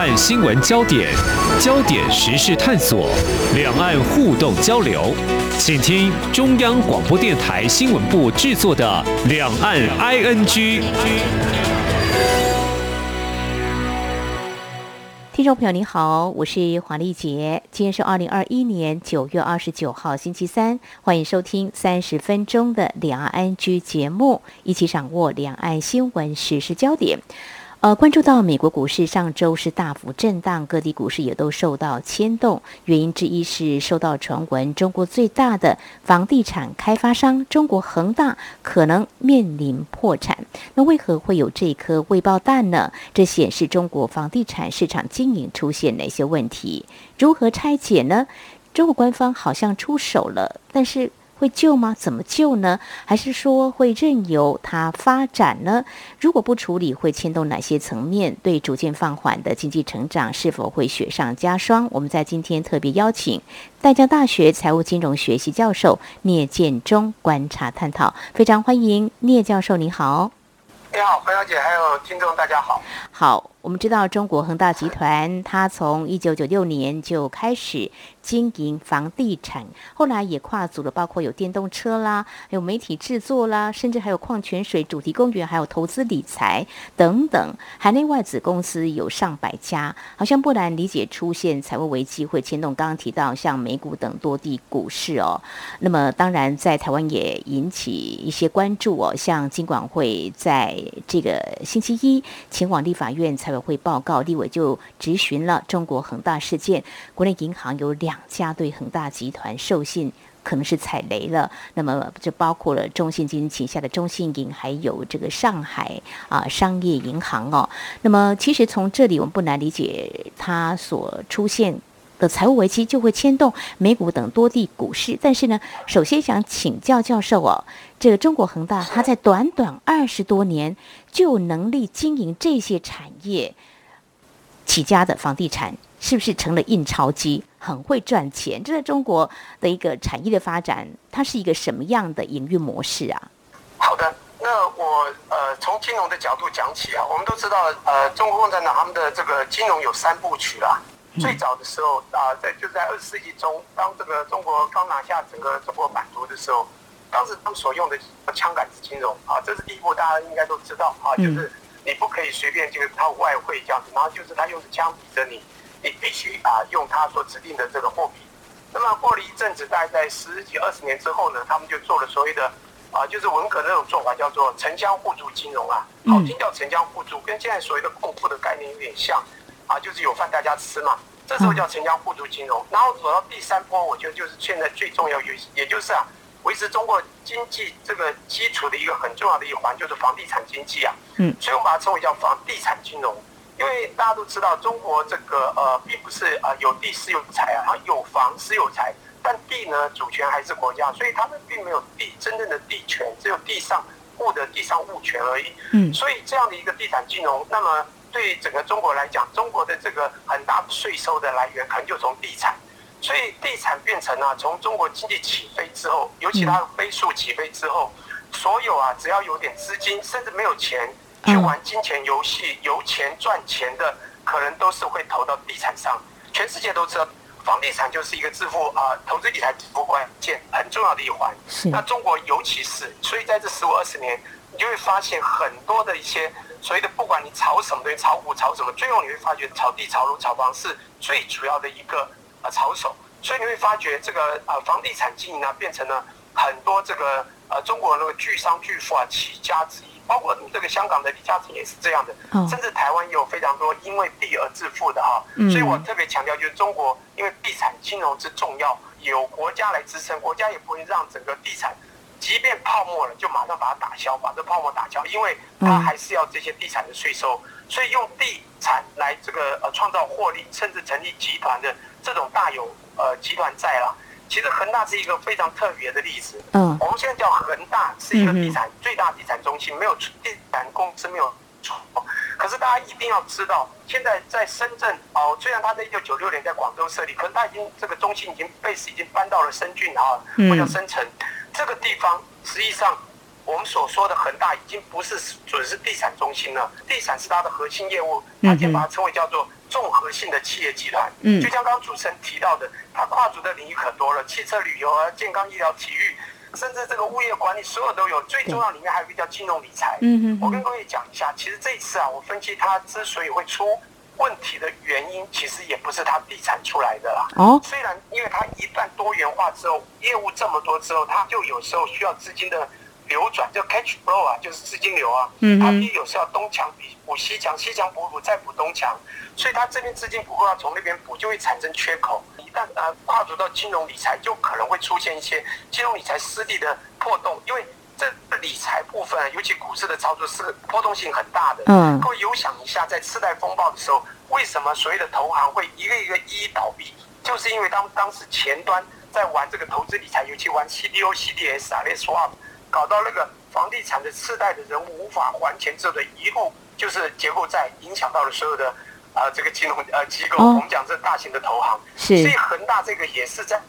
岸新闻焦点、焦点时事探索、两岸互动交流，请听中央广播电台新闻部制作的《两岸 ING》。听众朋友，您好，我是黄丽杰。今天是二零二一年九月二十九号，星期三，欢迎收听三十分钟的两岸 ING 节目，一起掌握两岸新闻时事焦点。呃，关注到美国股市上周是大幅震荡，各地股市也都受到牵动。原因之一是受到传闻，中国最大的房地产开发商中国恒大可能面临破产。那为何会有这颗未爆弹呢？这显示中国房地产市场经营出现哪些问题？如何拆解呢？中国官方好像出手了，但是。会救吗？怎么救呢？还是说会任由它发展呢？如果不处理，会牵动哪些层面？对逐渐放缓的经济成长，是否会雪上加霜？我们在今天特别邀请淡江大学财务金融学系教授聂建中观察探讨，非常欢迎聂教授，你好。你好，黄小姐，还有听众，大家好。好，我们知道中国恒大集团，它从一九九六年就开始。经营房地产，后来也跨足了，包括有电动车啦，还有媒体制作啦，甚至还有矿泉水、主题公园，还有投资理财等等。海内外子公司有上百家，好像不难理解出现财务危机会牵动刚刚提到像美股等多地股市哦。那么当然在台湾也引起一些关注哦，像金管会在这个星期一前往立法院财委会报告，立委就质询了中国恒大事件，国内银行有两。家对恒大集团授信可能是踩雷了，那么就包括了中信金旗下的中信银，还有这个上海啊商业银行哦。那么其实从这里我们不难理解，它所出现的财务危机就会牵动美股等多地股市。但是呢，首先想请教教授哦，这个中国恒大它在短短二十多年就有能力经营这些产业起家的房地产。是不是成了印钞机，很会赚钱？这在中国的一个产业的发展，它是一个什么样的营运模式啊？好的，那我呃从金融的角度讲起啊，我们都知道呃中国共产党他们的这个金融有三部曲啦。最早的时候啊，在就在二十世纪中，当这个中国刚拿下整个中国版图的时候，当时他们所用的枪杆子金融啊，这是第一步，大家应该都知道啊，就是你不可以随便就是靠外汇这样子，然后就是他用着枪抵着你。你必须啊用他所指定的这个货币。那么过了一阵子，大概在十几二十年之后呢，他们就做了所谓的啊，就是文革那种做法，叫做城乡互助金融啊，好听叫城乡互助，跟现在所谓的共富的概念有点像啊，就是有饭大家吃嘛。这时候叫城乡互助金融。然后走到第三波，我觉得就是现在最重要，也也就是啊，维持中国经济这个基础的一个很重要的一环，就是房地产经济啊。嗯。所以我们把它称为叫房地产金融。因为大家都知道，中国这个呃，并不是呃有地私有财啊，有房私有财，但地呢主权还是国家，所以他们并没有地真正的地权，只有地上物的地上物权而已。嗯，所以这样的一个地产金融，那么对整个中国来讲，中国的这个很大税收的来源可能就从地产，所以地产变成了从中国经济起飞之后，尤其它飞速起飞之后，所有啊只要有点资金，甚至没有钱。去玩金钱游戏、由钱赚钱的，可能都是会投到地产上。全世界都知道，房地产就是一个致富啊，投资理财致富关键很重要的一环。那中国尤其是，所以在这十五二十年，你就会发现很多的一些所以的，不管你炒什么东西，炒股炒什么，最后你会发觉炒地、炒楼、炒房是最主要的一个啊炒手。所以你会发觉这个啊房地产经营呢，变成了很多这个呃中国那个巨商巨富啊起家之一。包括这个香港的李嘉诚也是这样的，甚至台湾也有非常多因为地而致富的哈。所以我特别强调，就是中国因为地产金融之重要，有国家来支撑，国家也不会让整个地产，即便泡沫了，就马上把它打消，把这泡沫打消，因为它还是要这些地产的税收。所以用地产来这个呃创造获利，甚至成立集团的这种大有呃集团在了。其实恒大是一个非常特别的例子。嗯，我们现在叫恒大是一个地产最大地产中心，没有地产公司没有错。可是大家一定要知道，现在在深圳哦，虽然它在一九九六年在广州设立，可是它已经这个中心已经 base 已经搬到了深圳啊，或者深城这个地方。实际上，我们所说的恒大已经不是准是地产中心了，地产是它的核心业务，它先把它称为叫做综合性的企业集团。嗯就像刚刚主持人提到的，它跨足的领域可多了，汽车旅游啊、健康医疗、体育，甚至这个物业管理，所有都有。最重要里面还有一个叫金融理财。嗯嗯我跟各位讲一下，其实这一次啊，我分析它之所以会出问题的原因，其实也不是他地产出来的啦。哦，虽然因为它一旦多元化之后，业务这么多之后，它就有时候需要资金的流转，就 catch flow 啊，就是资金流啊。嗯哼它必有时候东墙比补西墙，西墙补补再补东墙，所以它这边资金不够，要从那边补，就会产生缺口。一旦呃跨足到金融理财，就可能会出现一些金融理财失利的破洞，因为这理财部分，尤其股市的操作是波动性很大的。嗯各位有想一下，在次贷风暴的时候，为什么所谓的投行会一个一个一一倒闭？就是因为当当时前端在玩这个投资理财，尤其玩 CDO、CDS 啊、那 swap，搞到那个房地产的次贷的人物无法还钱之后的一路就是结构债，影响到了所有的啊、呃这个金融呃机构。哦我们讲这大型的投行，是所以恒大这个也是在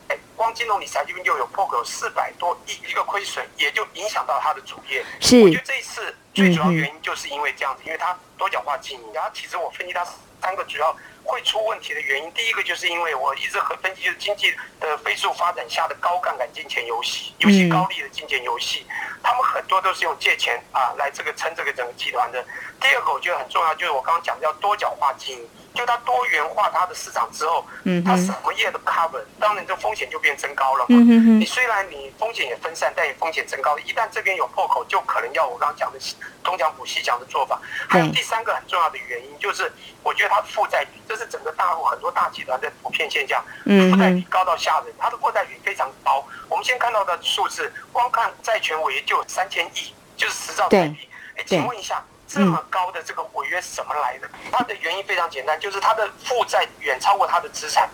光金融理财这边就有破口四百多亿一个亏损，也就影响到它的主业。是我觉得这一次最主要原因就是因为这样子，因为它多角化经营。然后其实我分析它三个主要会出问题的原因，第一个就是因为我一直很分析，就是经济的飞速发展下的高杠杆金钱游戏，尤其高利的金钱游戏，他们很多都是用借钱啊来这个撑这个整个集团的。第二个我觉得很重要，就是我刚刚讲的叫多角化经营，就它多元化它的市场之后，嗯它什么业都 cover，当然这风险就变增高了嘛。嗯哼哼你虽然你风险也分散，但也风险增高。一旦这边有破口，就可能要我刚刚讲的东讲补西讲的做法。还有第三个很重要的原因，就是我觉得它负债比，这是整个大陆很多大集团的普遍现象，嗯负债比高到吓人，它的负债比非常高。我们先看到的数字，光看债权违约就有三千亿，就是十兆台币。哎，请问一下。这么高的这个违约是怎么来的？它的原因非常简单，就是它的负债远超过它的资产。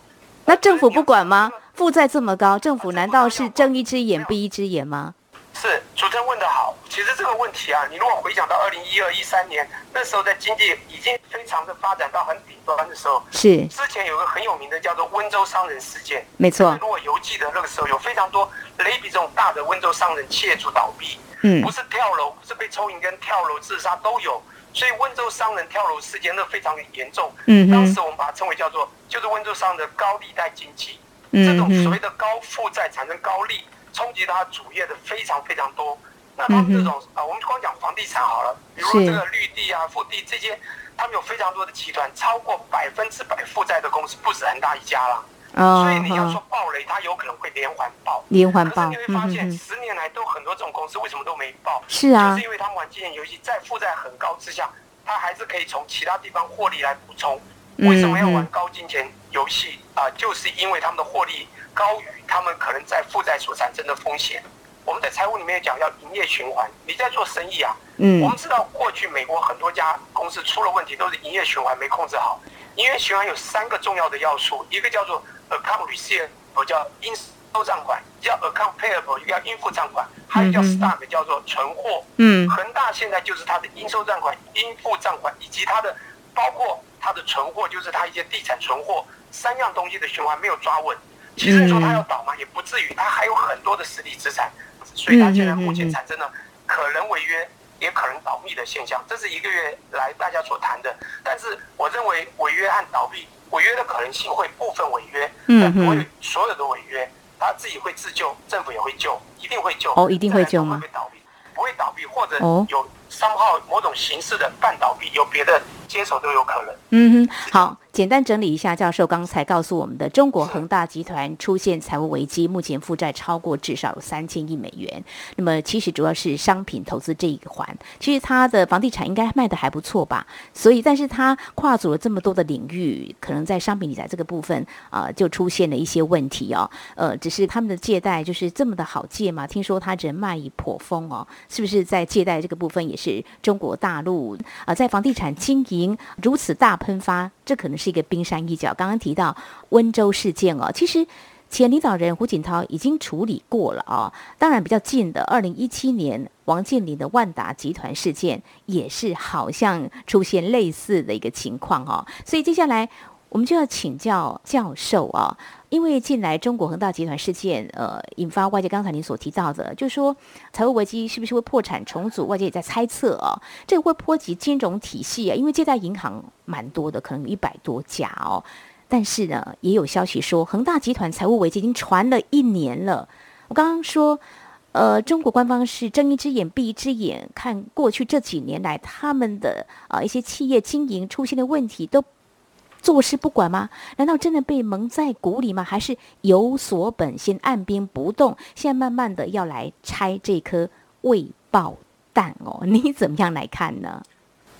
那政府不管吗？负债这么高，政府难道是睁一只眼闭一只眼吗？是主持人问的好，其实这个问题啊，你如果回想到二零一二、一三年那时候，在经济已经非常的发展到很顶端的时候，是，之前有个很有名的叫做温州商人事件。没错如果犹记得那个时候有非常多雷比这种大的温州商人企业主倒闭，嗯不是跳楼，不是被抽引，跟跳楼自杀都有。所以温州商人跳楼事件那非常的严重。嗯哼当时我们把它称为叫做就是温州商人的高利贷经济。嗯这种所谓，的高负债产生高利，冲击到它主业的非常非常多。那他们这种啊，我们光讲房地产好了，比如说这个绿地啊、富地这些，他们有非常多的集团，超过百分之百负债的公司不止很大一家啦。哦所以你要说暴雷，它有可能会连环爆。连环爆可是你会，嗯发现，十年来都很多这种公司为什么都没爆？是啊就是因为他们玩金钱游戏，在负债很高之下，他还是可以从其他地方获利来补充。嗯为什么要玩高金钱游戏啊、就是因为他们的获利高于他们可能在负债所产生的风险。我们在财务里面讲要营业循环，你在做生意啊，嗯我们知道过去美国很多家公司出了问题，都是营业循环没控制好。营业循环有三个重要的要素，一个叫做 account receivable，叫应收账款；叫 account payable，叫应付账款；还有叫 stock，叫做存货。嗯恒大现在就是它的应收账款、应付账款，以及它的包括它的存货，就是它一些地产存货三样东西的循环没有抓稳。其实你说它要倒嘛？也不至于，它还有很多的实体资产，所以它现在目前产生了可能违约。也可能倒闭的现象，这是一个月来大家所谈的。但是我认为违约和倒闭，违约的可能性会部分违约，嗯但不会所有的违约，他自己会自救，政府也会救，一定会救。哦一定会救吗？不会倒闭，不会倒闭，或者哦。有商号某种形式的半倒闭，有别的接手都有可能。嗯哼，好，简单整理一下，教授刚才告诉我们的，中国恒大集团出现财务危机，目前负债超过至少有三千亿美元。那么其实主要是商品投资这一环，其实它的房地产应该卖的还不错吧？所以，但是它跨足了这么多的领域，可能在商品理财这个部分啊、就出现了一些问题哦。呃，只是他们的借贷就是这么的好借嘛？听说他人脉已颇丰哦，是不是在借贷这个部分也是中国大陆啊、在房地产经营如此大喷发，这可能是一个冰山一角。刚刚提到温州事件哦，其实。前领导人胡锦涛已经处理过了啊、当然比较近的，二零一七年王健林的万达集团事件也是好像出现类似的一个情况哦，所以接下来我们就要请教教授啊，因为近来中国恒大集团事件，呃，引发外界刚才您所提到的，就是说财务危机是不是会破产重组？外界也在猜测啊，这个会波及金融体系啊，因为借贷银行蛮多的，可能一百多家哦。但是呢，也有消息说，恒大集团财务危机已经传了一年了。我刚刚说，呃，中国官方是睁一只眼闭一只眼，看过去这几年来他们的啊一些企业经营出现的问题都。坐视不管吗？难道真的被蒙在鼓里吗？还是有所本，心按兵不动，现在慢慢的要来拆这颗未爆弹哦？你怎么样来看呢？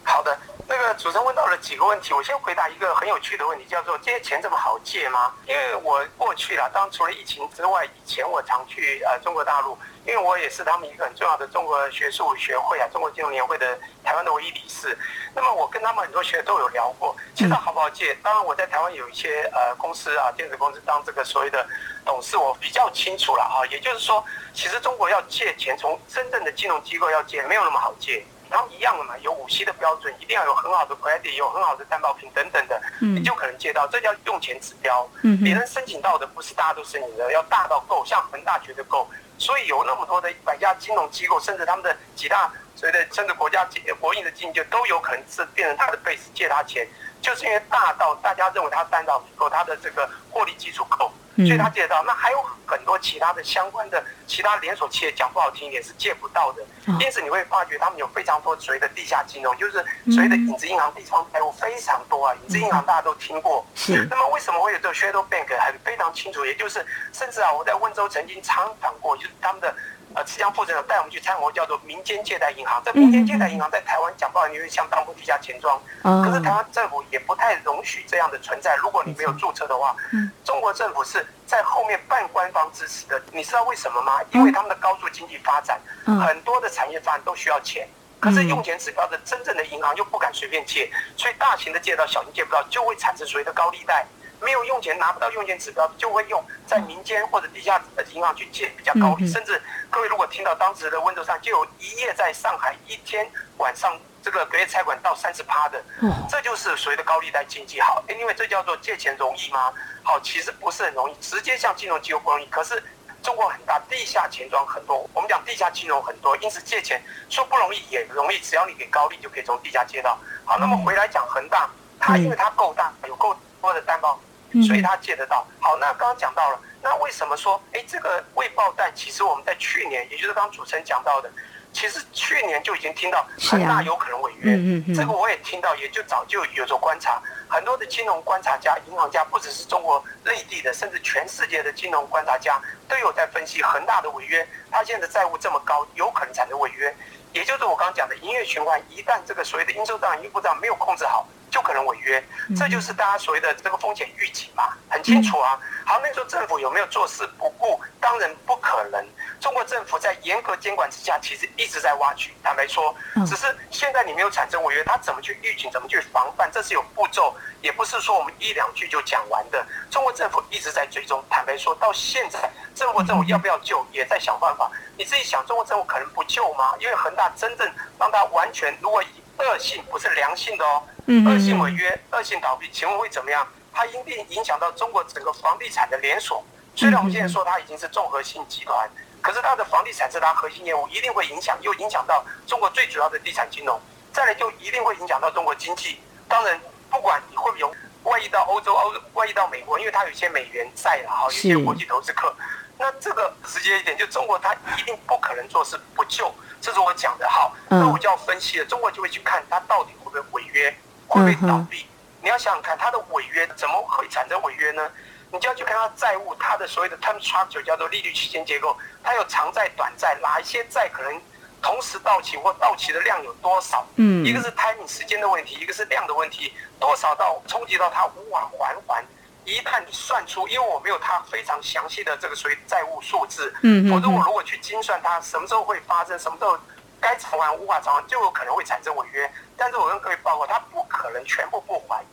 好的。那主持人问到了几个问题，我先回答一个很有趣的问题，叫做这些钱这么好借吗？因为我过去了，当除了疫情之外，以前我常去呃中国大陆，因为我也是他们一个很重要的中国学术学会啊，中国金融年会的台湾的唯一理事。那么我跟他们很多学都有聊过，其实好不好借？当然我在台湾有一些呃公司啊，电子公司当这个所谓的董事，我比较清楚了哈。也就是说，其实中国要借钱，从真正的金融机构要借，没有那么好借。然后一样的嘛，有五 C 的标准，一定要有很好的 credit，有很好的担保品等等的，你就可能借到，这叫用钱指标。别人申请到的不是大家都申请的，要大到够，像恒大绝对够。所以有那么多的百家金融机构，甚至他们的几大所谓的甚至国家国营的基金，就都有可能是变成他的 base 借他钱，就是因为大到大家认为他担保够，他的这个获利基础够。所以他借得到，那还有很多其他的相关的其他连锁企业，讲不好听一点是借不到的。因此你会发觉他们有非常多所谓的地下金融，就是所谓的影子银行、地方债务非常多啊。影子银行大家都听过，是。那么为什么会有这个 shadow bank？很非常清楚，也就是甚至啊，我在温州曾经参访过，就是他们的。呃，浙江负责人带我们去参观，叫做民间借贷银行。这民间借贷银行在台湾讲不好，你会像当铺地下钱庄。可是台湾政府也不太容许这样的存在。如果你没有注册的话，中国政府是在后面半官方支持的。你知道为什么吗？因为他们的高速经济发展，很多的产业发展都需要钱。可是用钱指标的真正的银行又不敢随便借，所以大型的借到，小型借不到，就会产生所谓的高利贷。没有用钱拿不到用钱指标，就会用在民间或者地下银行去借比较高利，甚至各位如果听到当时的温度上就有一夜在上海一天晚上这个隔夜拆款到三十趴的，这就是所谓的高利贷经济。好，因为这叫做借钱容易吗？好，其实不是很容易，直接向金融机构不容易。可是中国很大，地下钱庄很多，我们讲地下金融很多，因此借钱说不容易也容易，只要你给高利就可以从地下借到。好，那么回来讲恒大，它因为它够大，有够多的担保。所以它借得到。好，那刚刚讲到了，那为什么说，哎，这个未爆弹？其实我们在去年，也就是刚刚主持人讲到的，其实去年就已经听到恒大有可能违约。嗯嗯这个我也听到，也就早就有所观察。很多的金融观察家、银行家，不只是中国内地的，甚至全世界的金融观察家，都有在分析恒大的违约。他现在债务这么高，有可能产生违约。也就是我刚刚讲的营业循环，一旦这个所谓的应收账、应付账没有控制好。就可能违约，这就是大家所谓的这个风险预警嘛，很清楚啊。好，那时候政府有没有坐视不顾？当然不可能。中国政府在严格监管之下，其实一直在挖掘。坦白说，只是现在你没有产生违约，他怎么去预警？怎么去防范？这是有步骤，也不是说我们一两句就讲完的。中国政府一直在追踪。坦白说，到现在，中国政府要不要救，也在想办法。你自己想，中国政府可能不救吗？因为恒大真正让他完全，如果以恶性不是良性的哦。恶性违约、恶性倒闭，请问会怎么样？它一定影响到中国整个房地产的连锁。虽然我们现在说它已经是综合性集团，可是它的房地产是它核心业务，一定会影响，又影响到中国最主要的地产金融。再来就一定会影响到中国经济。当然，不管你会不会外溢到欧洲、欧外溢到美国，因为它有一些美元债了哈，有些国际投资客。那这个直接一点，就中国它一定不可能做事不救，这是我讲的。好，那我就要分析了，中国就会去看它到底会不会违约。会不会倒闭？你要想想看，它的违约怎么会产生违约呢？你就要去看它债务，它的所谓的 term structure 叫做利率曲线结构，它有长债、短债，哪一些债可能同时到期或到期的量有多少？嗯，一个是 timing 时间的问题，一个是量的问题，多少到冲击到它无法还还。一旦你算出，因为我没有它非常详细的这个所谓债务数字，嗯，否则我如果去精算它什么时候会发生，什么时候。该偿还无法偿还，就有可能会产生违约。但是我跟各位报告，他不可能全部不还。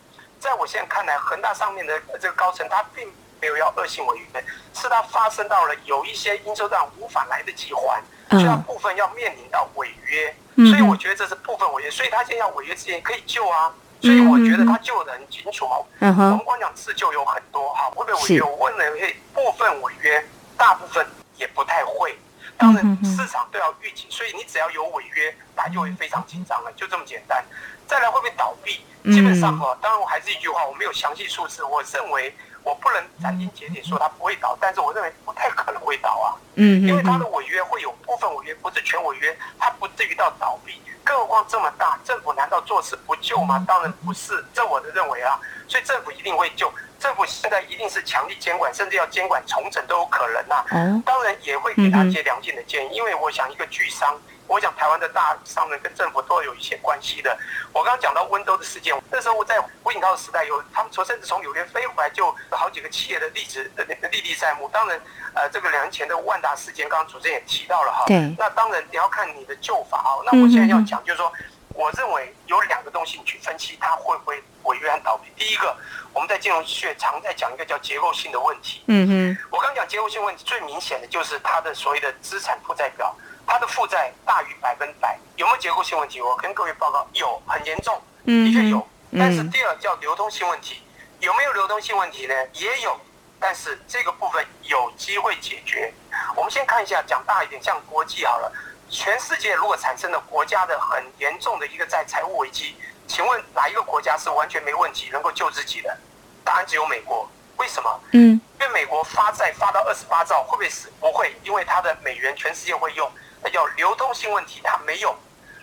在我现在看来，恒大上面的这个高层，他并没有要恶性违约，是他发生到了有一些应收账无法来得及还，所以部分要面临到违约。所以我觉得这是部分违约，所以他现在要违约之前可以救啊。所以我觉得他救的很清楚嘛。嗯哼我们，光讲自救有很多哈，会不会违约？是我问了会部分违约，大部分也不太会。当然市场都要预警，所以你只要有违约，大家就会非常紧张了，就这么简单。再来会不会倒闭？嗯基本上哈，当然我还是一句话，我没有详细数字，我认为我不能斩钉截铁说它不会倒，但是我认为不太可能会倒啊。嗯因为它嗯的违约会有部分违约，不是全违约，它不至于到倒闭。更何况这么大，政府难道坐视不救吗？当然不是，这我的认为啊。所以政府一定会救，政府现在一定是强力监管，甚至要监管重整都有可能啊。哦，当然也会给他一些良性的建议，因为我想一个巨商，我想台湾的大商人跟政府都有一些关系的。我刚刚讲到温州的事件，那时候我在胡锦涛的时代有，他们从甚至从纽约飞回来，就有好几个企业的例子呃历历在目。当然，呃，这个两年前的万达事件，刚刚主持人也提到了哈。对那当然你要看你的旧法哈。那我现在要讲就是说，我认为有两个东西你去分析它会不会违约和倒闭。第一个，我们在金融学常在讲一个叫结构性的问题。嗯哼，我刚讲结构性问题，最明显的就是它的所谓的资产负债表，它的负债大于百分百，有没有结构性问题？我跟各位报告，有，很严重，嗯的确有。嗯但是第二叫流通性问题，有没有流通性问题呢？也有，但是这个部分有机会解决。我们先看一下，讲大一点，像国际好了，全世界如果产生了国家的很严重的一个在财务危机，请问哪一个国家是完全没问题能够救自己的？答案只有美国。为什么？嗯因为美国发债发到二十八兆，会不会死？不会，因为它的美元全世界会用，那叫流动性问题，它没有。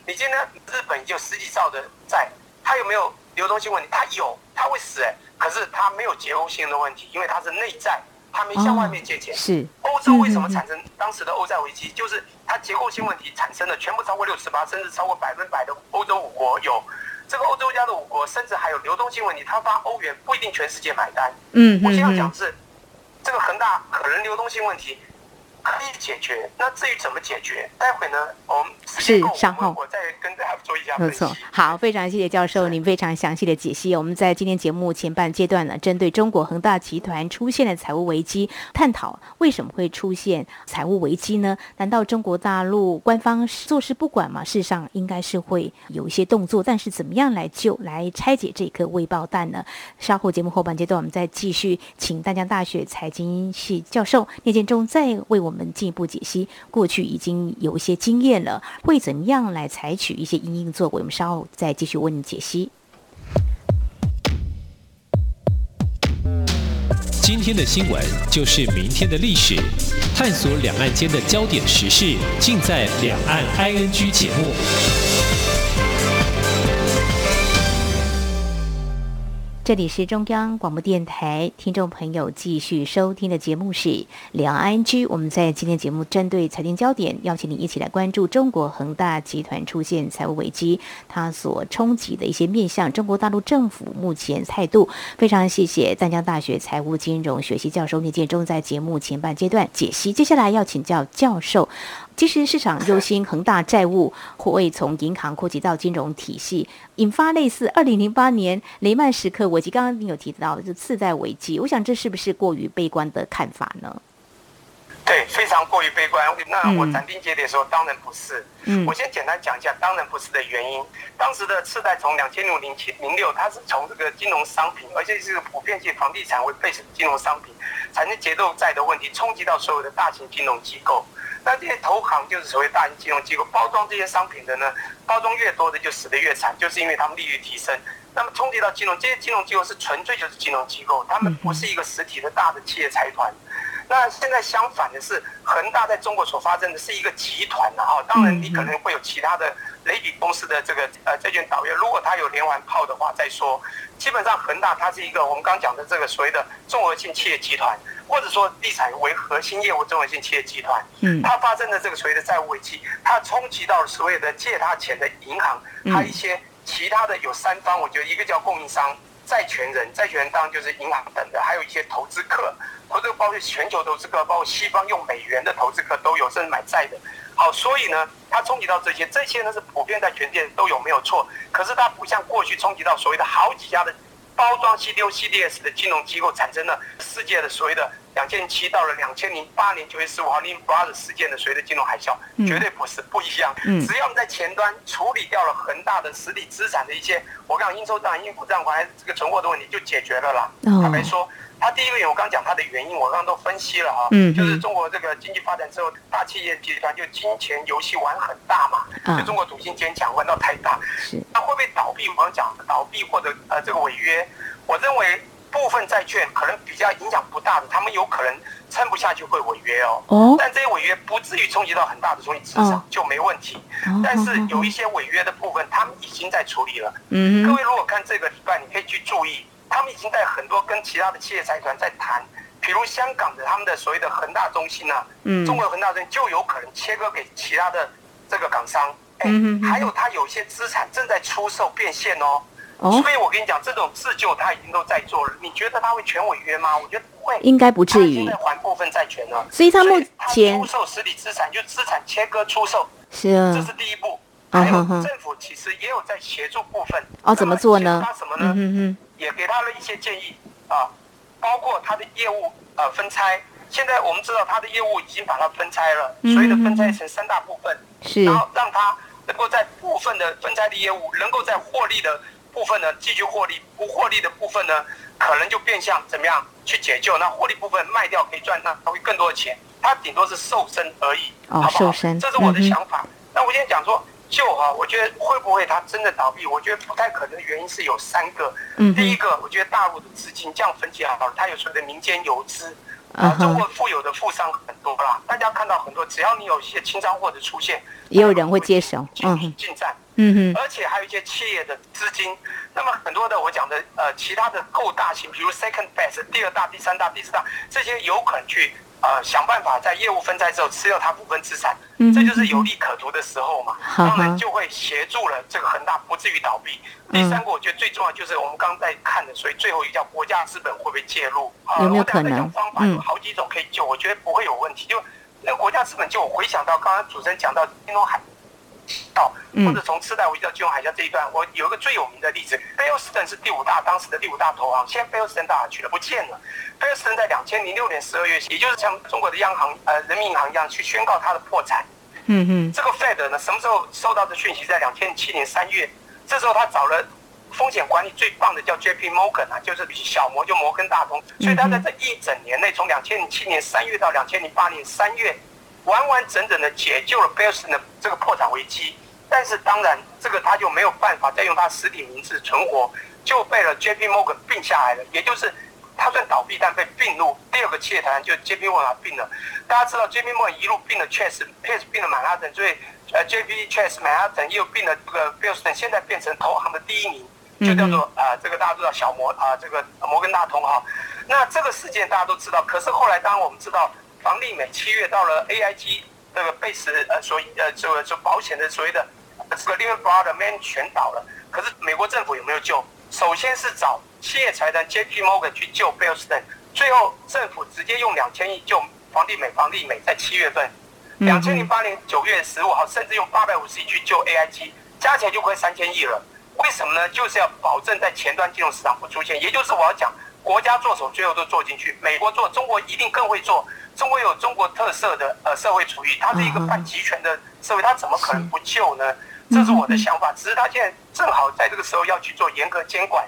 你今天日本已经有十几兆的债，它有没有流动性问题？它有，它会死哎、可是它没有结构性的问题，因为它是内债，它没向外面借钱。是，欧洲为什么产生当时的欧债危机？就是它结构性问题产生的，全部超过六十八，甚至超过百分百的欧洲五国有。这个欧洲家的五国，甚至还有流动性问题，他发欧元不一定全世界买单。嗯我先要嗯嗯，讲是，这个恒大可能流动性问题可以解决。那至于怎么解决，待会呢，我们是稍后我我再跟大家做一下分析。没错，好，非常谢谢教授您非常详细的解析。我们在今天节目前半阶段呢，针对中国恒大集团出现的财务危机，探讨为什么会出现财务危机呢？难道中国大陆官方坐视不管吗？事实上，应该是会有一些动作，但是怎么样来救、来拆解这颗未爆弹呢？稍后节目后半阶段，我们再继续请淡江大学财经系教授聂建中再为我我们进一步解析。过去已经有一些经验了，会怎么样来采取一些因应作为？我们稍后再继续为您解析。今天的新闻就是明天的历史，探索两岸间的焦点时事，尽在《两岸 ING》节目。这里是中央广播电台，听众朋友继续收听的节目是《两岸居》。我们在今天节目针对财经焦点，邀请你一起来关注中国恒大集团出现财务危机，它所冲击的一些面向，中国大陆政府目前态度。非常谢谢淡江大学财务金融学系教授聂建中在节目前半阶段解析。接下来要请教教授。其实市场忧心恒大债务会从银行扩及到金融体系，引发类似二零零八年雷曼时刻危机。刚刚您有提到就次贷危机，我想这是不是过于悲观的看法呢？对，非常过于悲观。那我嗯斩钉截铁说，当然不是。嗯我先简单讲一下，当然不是的原因。当时的次贷从两千六零七零六，它是从这个金融商品，而且是普遍性房地产为 base 的金融商品，产生结构债的问题，冲击到所有的大型金融机构。那这些投行就是所谓大型金融机构，包装这些商品的呢，包装越多的就死得越惨，就是因为他们利率提升。那么冲击到金融，这些金融机构是纯粹就是金融机构，他们不是一个实体的大的企业财团。那现在相反的是，恒大在中国所发生的是一个集团的、啊、哈当然你可能会有其他的雷比公司的这个呃债券导业，如果它有连环炮的话再说。基本上恒大它是一个我们刚讲的这个所谓的综合性企业集团，或者说地产为核心业务综合性企业集团。嗯它发生的这个所谓的债务危机，它冲击到了所有的借它钱的银行，它一些其他的有三方，我觉得一个叫供应商。债权人，债权人当然就是银行等的，还有一些投资客，投资包括全球投资客，包括西方用美元的投资客都有，甚至买债的。好，所以呢，它冲击到这些，这些呢是普遍在全世界都有没有错？可是它不像过去冲击到所谓的好几家的包装 CDO、CDS 的金融机构，产生了世界的所谓的两千七到了两千零八年九月十五号 Lehman Brothers 事件的随着金融海啸，绝对不是不一样。只要我们在前端处理掉了恒大的实体资产的一些，我讲应收账、应付账款还是这个存货的问题，就解决了啦。坦白说，他第一个原因我刚讲他的原因，我刚刚都分析了哈，就是中国这个经济发展之后，大企业集团就金钱游戏玩很大嘛，就中国赌性坚强，玩到太大，那会不会倒闭？我刚讲倒闭或者呃这个违约，我认为。部分债券可能比较影响不大的，他们有可能撑不下去会违约哦。哦。但这些违约不至于冲击到很大的冲击资产就没问题。哦。但是有一些违约的部分，他们已经在处理了。嗯。各位如果看这个礼拜，你可以去注意，他们已经在很多跟其他的企业财团在谈，比如香港的他们的所谓的恒大中心啊，嗯。中国恒大中心就有可能切割给其他的这个港商。嗯还有他有些资产正在出售变现哦。所以，我跟你讲，这种自救他已经都在做了。你觉得他会全违约吗？我觉得不会，应该不至于。现在还部分债权了，所以他目前出售实体资产，就资产切割出售，是啊，这是第一步。还有政府其实也有在协助部分。哦，怎么做呢？他什么呢？嗯嗯，也给他了一些建议啊，包括他的业务呃分拆。现在我们知道他的业务已经把它分拆了，所以呢分拆成三大部分，是，然后让他能够在部分的分拆的业务，能够在获利的。部分呢继续获利，不获利的部分呢，可能就变相怎么样去解救？那获利部分卖掉可以赚，那他会更多的钱，他顶多是瘦身而已，好不好？这是我的想法。那我现在讲说救哈，我觉得会不会他真的倒闭？我觉得不太可能的原因是有三个。嗯。第一个，我觉得大陆的资金这样分解好了，它有所谓的民间游资。啊，中国富有的富商很多啦，大家看到很多，只要你有一些清仓货的出现，也有人会接手，嗯，进站，嗯哼，而且还有一些企业的资金，那么很多的我讲的呃其他的够大型，比如 second best 第二大、第三大、第四大，这些有可能去。呃，想办法在业务分拆之后吃掉它部分资产，这就是有利可图的时候嘛。当然就会协助了这个恒大不至于倒闭。第三个，我觉得最重要就是我们刚刚在看的，所以最后一个叫国家资本会不会介入？有没有可能？方法有好几种可以救，我觉得不会有问题。就那国家资本就我回想到刚刚主持人讲到金融海。到或者从次贷危机到金融海啸这一段，我有一个最有名的例子，贝尔斯登是第五大当时的第五大投行，现在贝尔斯登到哪去了？不见了。贝尔斯登在两千零六年十二月，也就是像中国的央行呃人民银行一样，去宣告它的破产。嗯嗯。这个 Fed 呢，什么时候收到的讯息？在两千零七年三月，这时候他找了风险管理最棒的叫 JP Morgan 啊，就是比小摩就摩根大通，所以他在这一整年内，从两千零七年三月到两千零八年三月。完完整整的解救了 Belson 的这个破产危机，但是当然这个他就没有办法再用他实体名字存活，就被了 J P Morgan 并下来了，也就是他算倒闭，但被并入第二个企业团就 J P Morgan 并了。大家知道 J P Morgan 一路并了 Chase，Chase 并了曼哈顿，所以呃 J P Chase 曼哈顿又并了这个 Bilson，，现在变成投行的第一名，就叫做啊这个大家知道小摩啊这个摩根大通哈。那这个事件大家都知道，可是后来当然我们知道。房利美七月到了 AIG 这个贝斯呃所呃这个就保险的所谓的这个 Lehman Brothers Man 全倒了，可是美国政府有没有救？首先是找企业财团 JP Morgan 去救贝尔斯登，最后政府直接用两千亿救房地美，房地美在七月份，两千零八年九月十五号甚至用八百五十亿去救 AIG，加起来就快三千亿了。为什么呢？就是要保证在前端金融市场不出现，也就是我要讲国家做手，最后都做进去，美国做，中国一定更会做。中国有中国特色的呃社会主义，它是一个半集权的社会，它怎么可能不救呢？这是我的想法。只是他现在正好在这个时候要去做严格监管，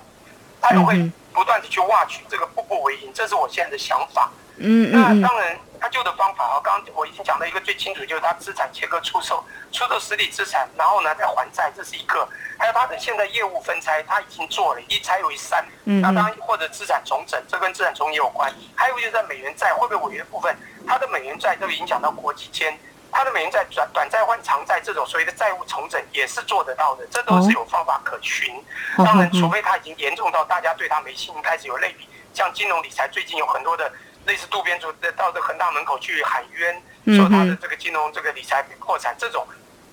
他又会不断的去挖取这个步步为营，这是我现在的想法。嗯嗯那当然，他救的方法啊，刚刚我已经讲到一个最清楚，就是他资产切割出售，出售实体资产，然后呢再还债，这是一个。还有他的现在业务分拆，他已经做了一拆为三。嗯。那当然或者资产重整，这跟资产重整也有关。还有就是在美元债会不会违约部分，他的美元债都影响到国际间，他的美元债转短债换长债这种所谓的债务重整也是做得到的，这都是有方法可循。当然，除非他已经严重到大家对他没信心，开始有类比，像金融理财最近有很多的。类似渡边主到这恒大门口去喊冤，说他的这个金融这个理财破产这种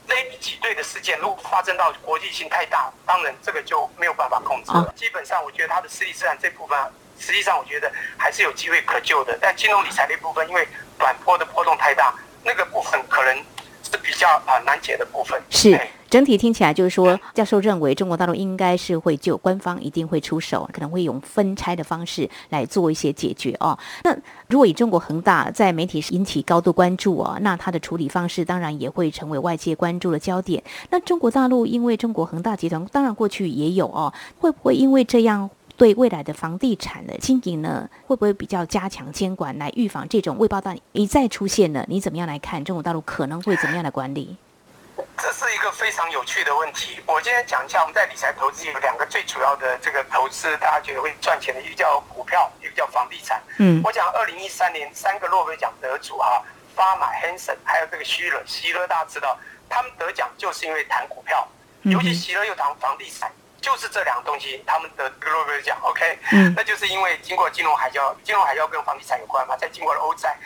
类比挤兑的事件，如果发生到国际性太大，当然这个就没有办法控制了。基本上，我觉得他的实体资产这部分，实际上我觉得还是有机会可救的。但金融理财那部分，因为短波的波动太大，那个部分可能是比较啊难解的部分。是。整体听起来就是说，教授认为中国大陆应该是会就官方一定会出手，可能会用分拆的方式来做一些解决哦。那如果以中国恒大在媒体引起高度关注哦，那它的处理方式当然也会成为外界关注的焦点。那中国大陆因为中国恒大集团，当然过去也有哦，会不会因为这样对未来的房地产的经营呢，会不会比较加强监管来预防这种未报道一再出现呢？你怎么样来看中国大陆可能会怎么样的管理？这是一个非常有趣的问题。我今天讲一下，我们在理财投资有两个最主要的这个投资，大家觉得会赚钱的，一个叫股票，一个叫房地产。嗯，我讲二零一三年三个诺贝尔奖得主啊，巴马、Hansen 还有这个希勒，希勒大家知道，他们得奖就是因为谈股票，尤其希勒又谈房地产，就是这两个东西，他们得诺贝尔奖。OK，嗯，那就是因为经过金融海啸，金融海啸跟房地产有关嘛，再经过了欧债。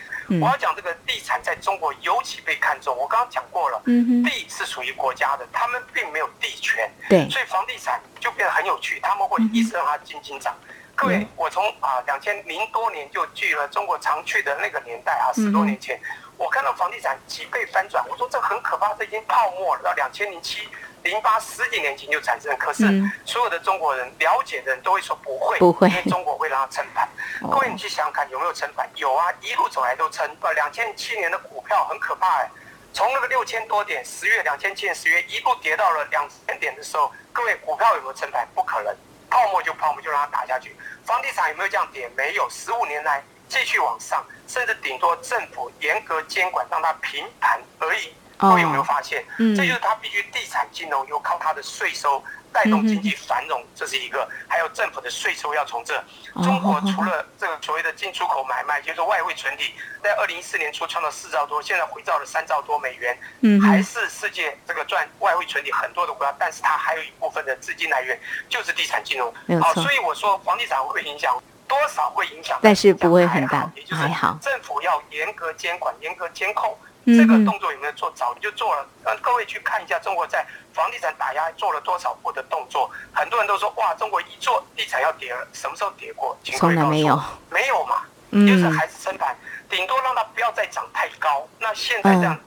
我要讲这个地产在中国尤其被看重。我刚刚讲过了，嗯地是属于国家的，他们并没有地权，对，所以房地产就变得很有趣。他们会一直让它金金涨。各位，我从啊两千零多年就去了中国常去的那个年代啊，十多年前，我看到房地产几倍翻转。我说这很可怕，这已经泡沫了。到两千零七。零八十几年前就产生，可是所有的中国人了解的人都会说不会，不会，因为中国会让它撑盘。各位，你去想想看，有没有撑盘？有啊，一路走来都撑。呃，两千七年的股票很可怕哎，从那个六千多点，十月两千七年十月一路跌到了两千点的时候，各位股票有没有撑盘？不可能，泡沫就泡沫，就让它打下去。房地产有没有这样跌？没有，十五年来继续往上，甚至顶多政府严格监管，让它平盘而已。各位有没有发现？嗯这就是它必须地产金融又靠它的税收带动经济繁荣，这是一个。还有政府的税收要从这。中国除了这个所谓的进出口买卖，就是外汇存底，在二零一四年初创造四兆多，现在回到了三兆多美元，嗯还是世界这个赚外汇存底很多的国家，但是它还有一部分的资金来源就是地产金融。好，所以我说房地产会影响？多少会影响，但是不会很大，还好。政府要严格监管、严格监控。这个动作有没有做？早就做了。让各位去看一下，中国在房地产打压做了多少步的动作。很多人都说，哇，中国一做地产要跌了，什么时候跌过？从来没有，没有嘛，就是还是升盘，顶多让它不要再涨太高。那现在这样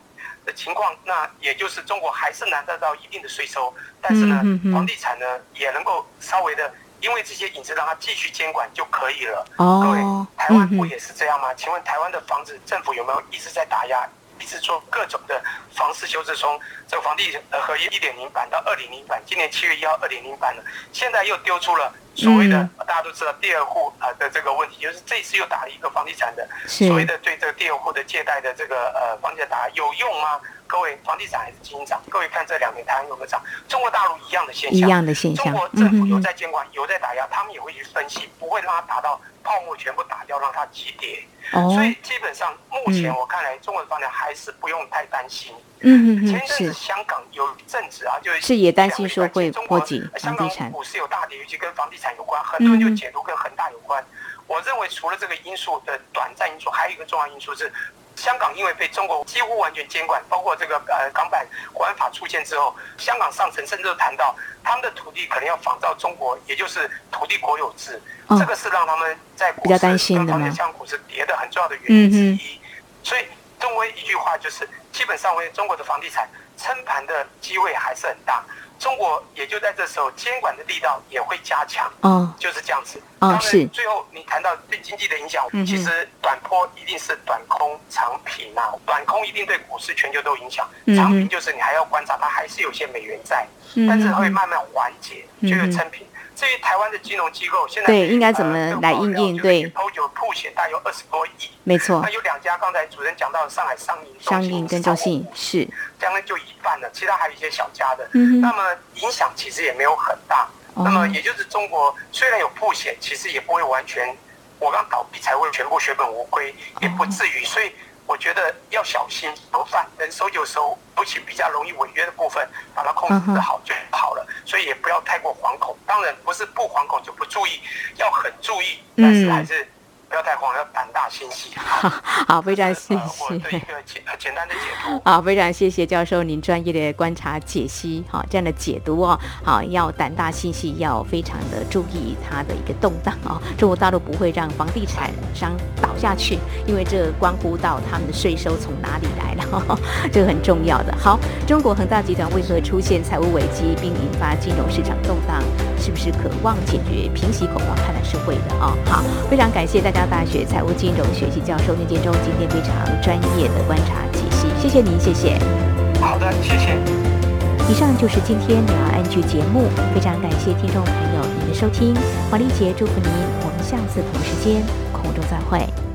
的情况，那也就是中国还是拿得到一定的税收，但是呢，房地产呢也能够稍微的，因为这些影子让它继续监管就可以了。各位，台湾不也是这样吗？请问台湾的房子政府有没有一直在打压？一直做各种的房市修正，从这个房地呃合一一点零版到二点零版，今年七月一号二点零版了，现在又丢出了所谓的大家都知道第二户啊的这个问题，就是这次又打了一个房地产的所谓的对这个第二户的借贷的这个呃房地产打有用吗？各位，房地产还是金涨？各位看这两年台湾有没有涨？中国大陆一样的现象，一样的现象。中国政府有在监管，有在打压，他们也会去分析，不会让它打到泡沫全部打掉，让它急跌。所以基本上目前我看来，中国的房地产还是不用太担心。嗯嗯嗯，前阵子香港有阵子啊，就是是也担心说会波及房地产股市有大跌，尤其跟房地产有关，很多人就解读跟恒大有关。我认为除了这个因素的短暂因素，还有一个重要因素是。香港因为被中国几乎完全监管，包括这个呃港版国安法出现之后，香港上层甚至谈到他们的土地可能要仿照中国，也就是土地国有制，这个是让他们在比较担心的香港股市跌的很重要的原因之一。所以，中国一句话就是，基本上为中国的房地产撑盘的机会还是很大。中国也就在这时候，监管的力道也会加强，哦，就是这样子。嗯，是。最后你谈到对经济的影响，其实短坡一定是短空长平啊，短空一定对股市全球都影响，长平就是你还要观察，它还是有些美元在，但是会慢慢缓解，就有撑平。至于台湾的金融机构，现在对应该怎么来应应对？抛酒铺险大约有二十多亿，没错。那有两家，刚才主任讲到上海商银、商银跟中信是，将近就一半了，其他还有一些小家的。嗯那么影响其实也没有很大。那么也就是中国虽然有铺险，其实也不会完全，我刚倒闭才会全部血本无归，也不至于。所以。我觉得要小心防范，能收就收，尤其比较容易违约的部分，把它控制的好就好了。所以也不要太过惶恐。当然不是不惶恐就不注意，要很注意，但是还是不要太慌，要胆大心细。好，非常谢谢。的一个简简单的解读。好，非常谢谢教授您专业的观察解析，好这样的解读哦，好要胆大心细，要非常的注意它的一个动荡哦。中国大陆不会让房地产商倒下去，因为这关乎到他们的税收从哪里来了，这个很重要的。好，中国恒大集团为何出现财务危机并引发金融市场动荡？是不是渴望解决平息恐慌？看来是会的哦。好，非常感谢大家大学财务金融学系教授聂建中今天非常专业的观察解析，谢谢您，谢谢。好的，谢谢。以上就是今天两岸剧节目，非常感谢听众朋友您的收听，黄丽杰祝福您，我们下次同时间空中再会。